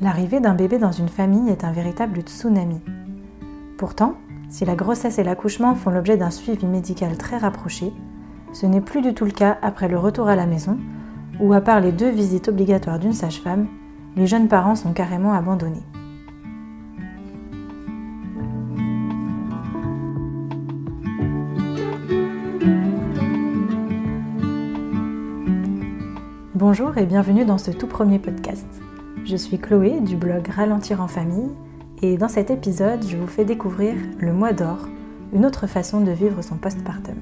L'arrivée d'un bébé dans une famille est un véritable tsunami. Pourtant, si la grossesse et l'accouchement font l'objet d'un suivi médical très rapproché, ce n'est plus du tout le cas après le retour à la maison, où à part les deux visites obligatoires d'une sage-femme, les jeunes parents sont carrément abandonnés. Bonjour et bienvenue dans ce tout premier podcast. Je suis Chloé du blog Ralentir en famille et dans cet épisode, je vous fais découvrir le mois d'or, une autre façon de vivre son postpartum.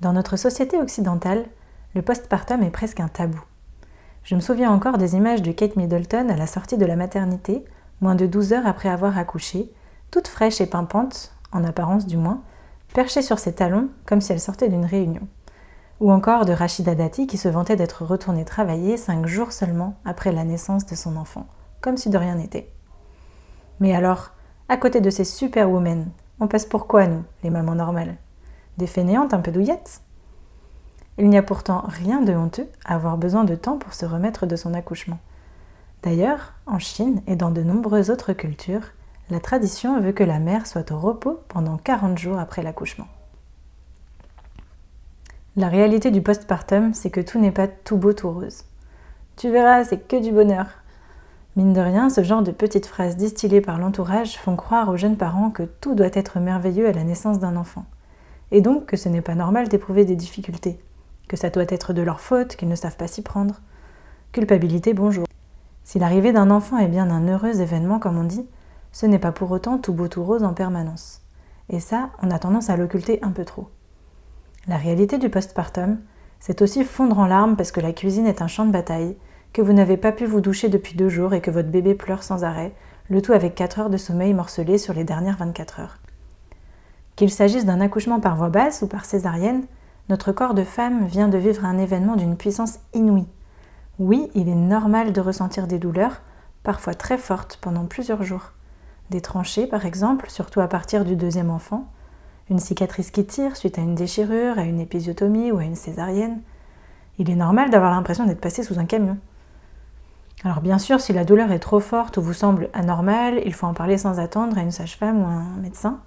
Dans notre société occidentale, le postpartum est presque un tabou. Je me souviens encore des images de Kate Middleton à la sortie de la maternité, moins de 12 heures après avoir accouché, toute fraîche et pimpante, en apparence du moins, perchée sur ses talons comme si elle sortait d'une réunion ou encore de Rachida Dati qui se vantait d'être retournée travailler cinq jours seulement après la naissance de son enfant, comme si de rien n'était. Mais alors, à côté de ces superwomen, on passe pour quoi, nous, les mamans normales? Des fainéantes un peu douillettes? Il n'y a pourtant rien de honteux à avoir besoin de temps pour se remettre de son accouchement. D'ailleurs, en Chine et dans de nombreuses autres cultures, la tradition veut que la mère soit au repos pendant 40 jours après l'accouchement. La réalité du postpartum, c'est que tout n'est pas tout beau, tout rose. Tu verras, c'est que du bonheur. Mine de rien, ce genre de petites phrases distillées par l'entourage font croire aux jeunes parents que tout doit être merveilleux à la naissance d'un enfant. Et donc que ce n'est pas normal d'éprouver des difficultés, que ça doit être de leur faute, qu'ils ne savent pas s'y prendre. Culpabilité, bonjour. Si l'arrivée d'un enfant est bien un heureux événement, comme on dit, ce n'est pas pour autant tout beau tout rose en permanence. Et ça, on a tendance à l'occulter un peu trop. La réalité du postpartum, c'est aussi fondre en larmes parce que la cuisine est un champ de bataille, que vous n'avez pas pu vous doucher depuis deux jours et que votre bébé pleure sans arrêt, le tout avec 4 heures de sommeil morcelé sur les dernières 24 heures. Qu'il s'agisse d'un accouchement par voie basse ou par césarienne, notre corps de femme vient de vivre un événement d'une puissance inouïe. Oui, il est normal de ressentir des douleurs, parfois très fortes, pendant plusieurs jours. Des tranchées, par exemple, surtout à partir du deuxième enfant, une cicatrice qui tire suite à une déchirure, à une épisiotomie ou à une césarienne. Il est normal d'avoir l'impression d'être passé sous un camion. Alors bien sûr, si la douleur est trop forte ou vous semble anormale, il faut en parler sans attendre à une sage-femme ou à un médecin.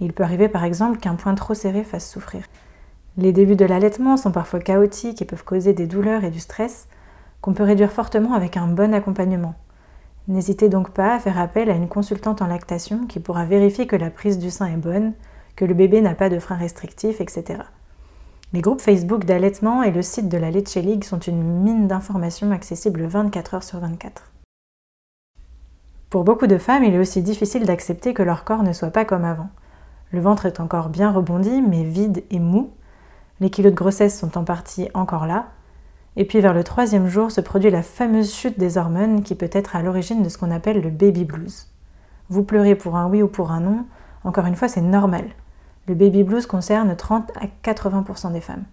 Il peut arriver par exemple qu'un point trop serré fasse souffrir. Les débuts de l'allaitement sont parfois chaotiques et peuvent causer des douleurs et du stress qu'on peut réduire fortement avec un bon accompagnement. N'hésitez donc pas à faire appel à une consultante en lactation qui pourra vérifier que la prise du sein est bonne, que le bébé n'a pas de frein restrictif, etc. Les groupes Facebook d'allaitement et le site de la Leche League sont une mine d'informations accessibles 24 heures sur 24. Pour beaucoup de femmes, il est aussi difficile d'accepter que leur corps ne soit pas comme avant. Le ventre est encore bien rebondi, mais vide et mou. Les kilos de grossesse sont en partie encore là. Et puis vers le troisième jour se produit la fameuse chute des hormones qui peut être à l'origine de ce qu'on appelle le baby blues. Vous pleurez pour un oui ou pour un non, encore une fois c'est normal. Le baby blues concerne 30 à 80% des femmes.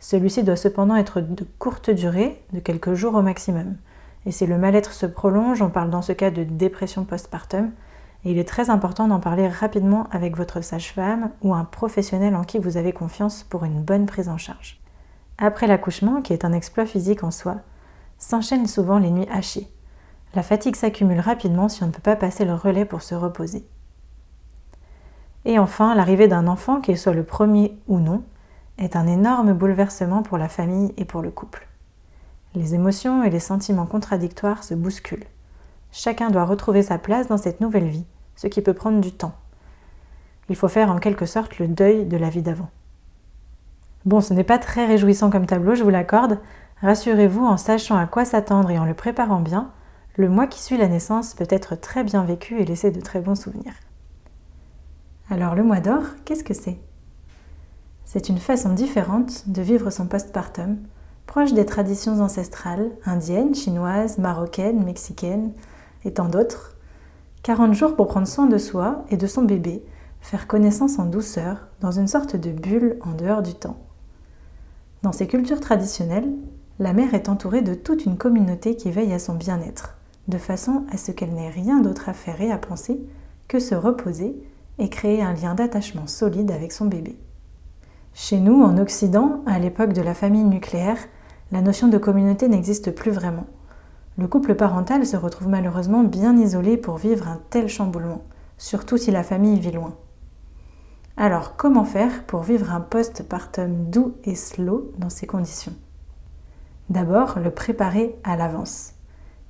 Celui-ci doit cependant être de courte durée, de quelques jours au maximum. Et si le mal-être se prolonge, on parle dans ce cas de dépression postpartum, et il est très important d'en parler rapidement avec votre sage-femme ou un professionnel en qui vous avez confiance pour une bonne prise en charge. Après l'accouchement, qui est un exploit physique en soi, s'enchaînent souvent les nuits hachées. La fatigue s'accumule rapidement si on ne peut pas passer le relais pour se reposer. Et enfin, l'arrivée d'un enfant, qu'il soit le premier ou non, est un énorme bouleversement pour la famille et pour le couple. Les émotions et les sentiments contradictoires se bousculent. Chacun doit retrouver sa place dans cette nouvelle vie, ce qui peut prendre du temps. Il faut faire en quelque sorte le deuil de la vie d'avant. Bon, ce n'est pas très réjouissant comme tableau, je vous l'accorde. Rassurez-vous, en sachant à quoi s'attendre et en le préparant bien, le mois qui suit la naissance peut être très bien vécu et laisser de très bons souvenirs. Alors le mois d'or, qu'est-ce que c'est? C'est une façon différente de vivre son postpartum, proche des traditions ancestrales, indiennes, chinoises, marocaines, mexicaines et tant d'autres. 40 jours pour prendre soin de soi et de son bébé, faire connaissance en douceur, dans une sorte de bulle en dehors du temps. Dans ces cultures traditionnelles, la mère est entourée de toute une communauté qui veille à son bien-être, de façon à ce qu'elle n'ait rien d'autre à faire et à penser que se reposer et créer un lien d'attachement solide avec son bébé. Chez nous, en Occident, à l'époque de la famille nucléaire, la notion de communauté n'existe plus vraiment. Le couple parental se retrouve malheureusement bien isolé pour vivre un tel chamboulement, surtout si la famille vit loin. Alors, comment faire pour vivre un postpartum doux et slow dans ces conditions? D'abord, le préparer à l'avance.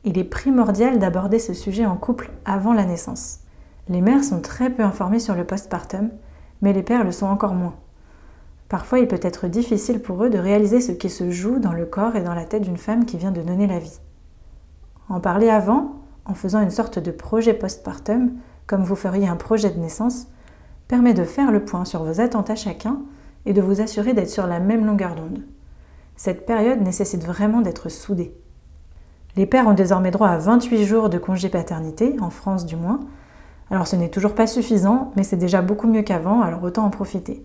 Il est primordial d'aborder ce sujet en couple avant la naissance. Les mères sont très peu informées sur le postpartum, mais les pères le sont encore moins. Parfois, il peut être difficile pour eux de réaliser ce qui se joue dans le corps et dans la tête d'une femme qui vient de donner la vie. En parler avant, en faisant une sorte de projet postpartum, comme vous feriez un projet de naissance, permet de faire le point sur vos attentes à chacun et de vous assurer d'être sur la même longueur d'onde. Cette période nécessite vraiment d'être soudée. Les pères ont désormais droit à 28 jours de congé paternité, en France du moins. Alors ce n'est toujours pas suffisant, mais c'est déjà beaucoup mieux qu'avant, alors autant en profiter.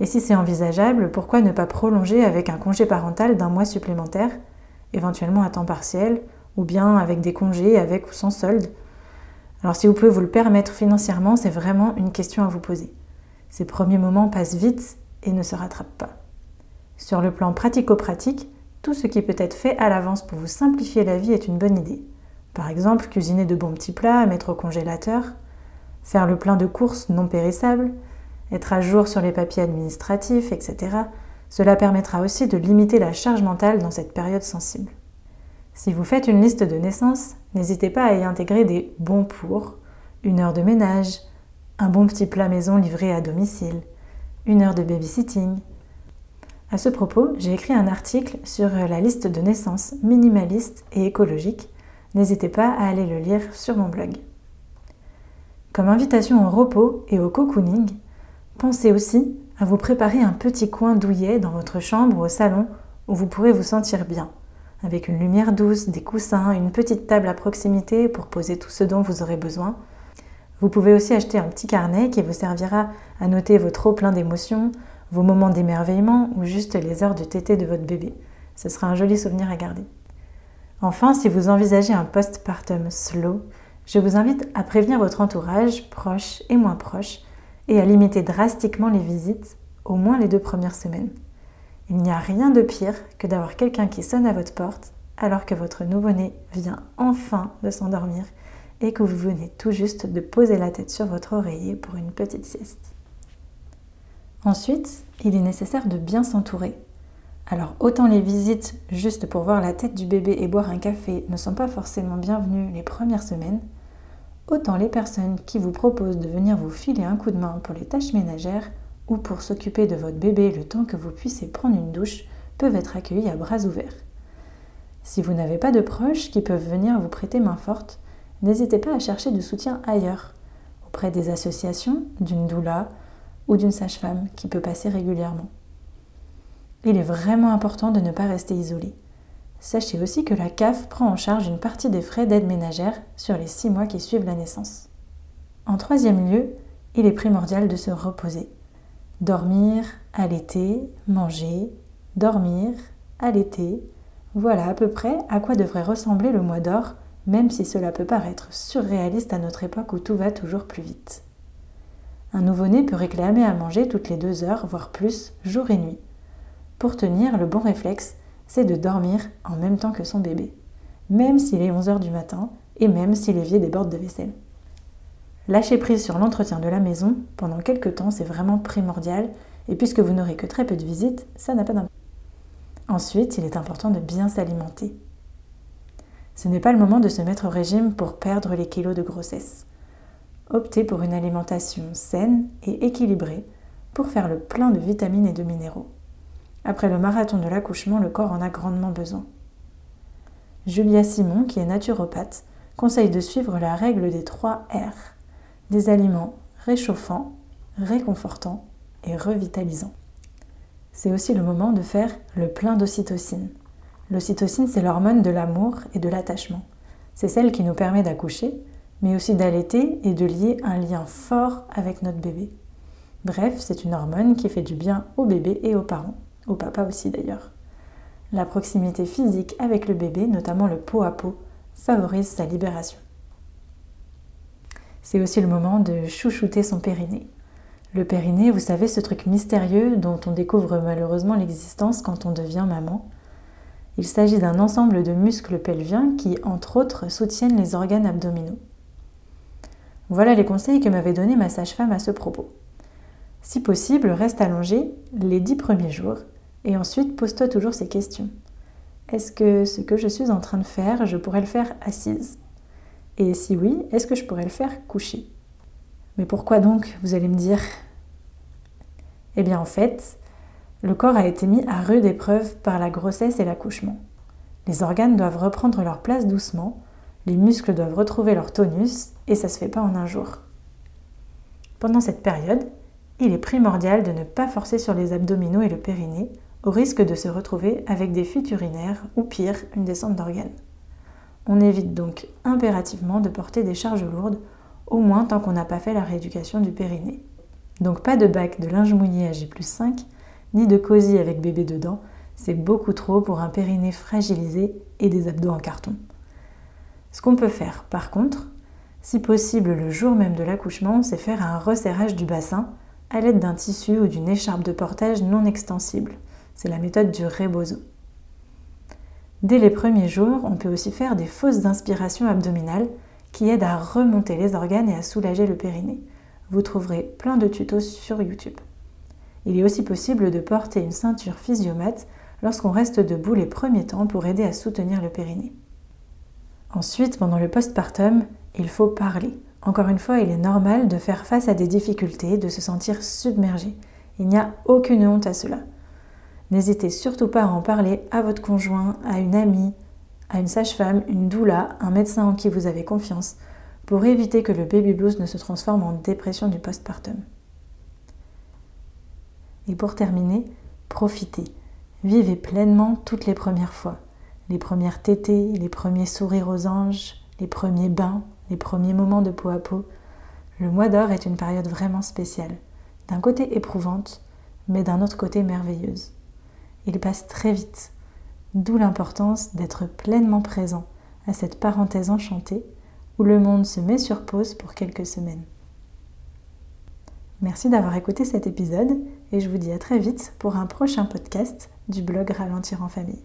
Et si c'est envisageable, pourquoi ne pas prolonger avec un congé parental d'un mois supplémentaire, éventuellement à temps partiel, ou bien avec des congés avec ou sans solde? Alors si vous pouvez vous le permettre financièrement, c'est vraiment une question à vous poser. Ces premiers moments passent vite et ne se rattrapent pas. Sur le plan pratico-pratique, tout ce qui peut être fait à l'avance pour vous simplifier la vie est une bonne idée. Par exemple, cuisiner de bons petits plats mettre au congélateur, faire le plein de courses non périssables, être à jour sur les papiers administratifs, etc. Cela permettra aussi de limiter la charge mentale dans cette période sensible. Si vous faites une liste de naissances, n'hésitez pas à y intégrer des bons pour, une heure de ménage, un bon petit plat maison livré à domicile, une heure de babysitting. À ce propos, j'ai écrit un article sur la liste de naissances minimaliste et écologique. N'hésitez pas à aller le lire sur mon blog. Comme invitation au repos et au cocooning, pensez aussi à vous préparer un petit coin douillet dans votre chambre ou au salon où vous pourrez vous sentir bien avec une lumière douce, des coussins, une petite table à proximité pour poser tout ce dont vous aurez besoin. Vous pouvez aussi acheter un petit carnet qui vous servira à noter vos trop pleins d'émotions, vos moments d'émerveillement ou juste les heures de tété de votre bébé. Ce sera un joli souvenir à garder. Enfin, si vous envisagez un postpartum slow, je vous invite à prévenir votre entourage, proche et moins proche, et à limiter drastiquement les visites, au moins les deux premières semaines. Il n'y a rien de pire que d'avoir quelqu'un qui sonne à votre porte alors que votre nouveau-né vient enfin de s'endormir et que vous venez tout juste de poser la tête sur votre oreiller pour une petite sieste. Ensuite, il est nécessaire de bien s'entourer. Alors autant les visites juste pour voir la tête du bébé et boire un café ne sont pas forcément bienvenues les premières semaines, autant les personnes qui vous proposent de venir vous filer un coup de main pour les tâches ménagères ou pour s'occuper de votre bébé le temps que vous puissiez prendre une douche peuvent être accueillis à bras ouverts. Si vous n'avez pas de proches qui peuvent venir vous prêter main forte, n'hésitez pas à chercher du soutien ailleurs, auprès des associations, d'une doula ou d'une sage-femme qui peut passer régulièrement. Il est vraiment important de ne pas rester isolé. Sachez aussi que la CAF prend en charge une partie des frais d'aide ménagère sur les six mois qui suivent la naissance. En troisième lieu, il est primordial de se reposer. Dormir, allaiter, manger, dormir, allaiter. Voilà à peu près à quoi devrait ressembler le mois d'or, même si cela peut paraître surréaliste à notre époque où tout va toujours plus vite. Un nouveau-né peut réclamer à manger toutes les deux heures, voire plus, jour et nuit. Pour tenir, le bon réflexe, c'est de dormir en même temps que son bébé, même s'il est 11 heures du matin et même si l'évier déborde de vaisselle. Lâcher prise sur l'entretien de la maison pendant quelques temps, c'est vraiment primordial, et puisque vous n'aurez que très peu de visites, ça n'a pas d'impact. Ensuite, il est important de bien s'alimenter. Ce n'est pas le moment de se mettre au régime pour perdre les kilos de grossesse. Optez pour une alimentation saine et équilibrée pour faire le plein de vitamines et de minéraux. Après le marathon de l'accouchement, le corps en a grandement besoin. Julia Simon, qui est naturopathe, conseille de suivre la règle des 3 R des aliments réchauffants, réconfortants et revitalisants. C'est aussi le moment de faire le plein d'ocytocine. L'ocytocine, c'est l'hormone de l'amour et de l'attachement. C'est celle qui nous permet d'accoucher, mais aussi d'allaiter et de lier un lien fort avec notre bébé. Bref, c'est une hormone qui fait du bien au bébé et aux parents, au papa aussi d'ailleurs. La proximité physique avec le bébé, notamment le pot à pot, favorise sa libération. C'est aussi le moment de chouchouter son périnée. Le périnée, vous savez, ce truc mystérieux dont on découvre malheureusement l'existence quand on devient maman. Il s'agit d'un ensemble de muscles pelviens qui, entre autres, soutiennent les organes abdominaux. Voilà les conseils que m'avait donné ma sage-femme à ce propos. Si possible, reste allongé les dix premiers jours et ensuite pose-toi toujours ces questions. Est-ce que ce que je suis en train de faire, je pourrais le faire assise? Et si oui, est-ce que je pourrais le faire couché Mais pourquoi donc, vous allez me dire? Eh bien en fait, le corps a été mis à rude épreuve par la grossesse et l'accouchement. Les organes doivent reprendre leur place doucement, les muscles doivent retrouver leur tonus et ça se fait pas en un jour. Pendant cette période, il est primordial de ne pas forcer sur les abdominaux et le périnée au risque de se retrouver avec des fuites urinaires ou pire, une descente d'organes. On évite donc impérativement de porter des charges lourdes, au moins tant qu'on n'a pas fait la rééducation du périnée. Donc pas de bac de linge mouillé à J5, ni de cosy avec bébé dedans, c'est beaucoup trop pour un périnée fragilisé et des abdos en carton. Ce qu'on peut faire par contre, si possible le jour même de l'accouchement, c'est faire un resserrage du bassin à l'aide d'un tissu ou d'une écharpe de portage non extensible. C'est la méthode du rebozo. Dès les premiers jours, on peut aussi faire des fausses inspirations abdominales qui aident à remonter les organes et à soulager le périnée. Vous trouverez plein de tutos sur YouTube. Il est aussi possible de porter une ceinture physiomate lorsqu'on reste debout les premiers temps pour aider à soutenir le périnée. Ensuite, pendant le postpartum, il faut parler. Encore une fois, il est normal de faire face à des difficultés, de se sentir submergé. Il n'y a aucune honte à cela. N'hésitez surtout pas à en parler à votre conjoint, à une amie, à une sage-femme, une doula, un médecin en qui vous avez confiance, pour éviter que le baby blues ne se transforme en dépression du postpartum. Et pour terminer, profitez. Vivez pleinement toutes les premières fois. Les premières tétées, les premiers sourires aux anges, les premiers bains, les premiers moments de peau à peau. Le mois d'or est une période vraiment spéciale. D'un côté éprouvante, mais d'un autre côté merveilleuse. Il passe très vite, d'où l'importance d'être pleinement présent à cette parenthèse enchantée où le monde se met sur pause pour quelques semaines. Merci d'avoir écouté cet épisode et je vous dis à très vite pour un prochain podcast du blog Ralentir en famille.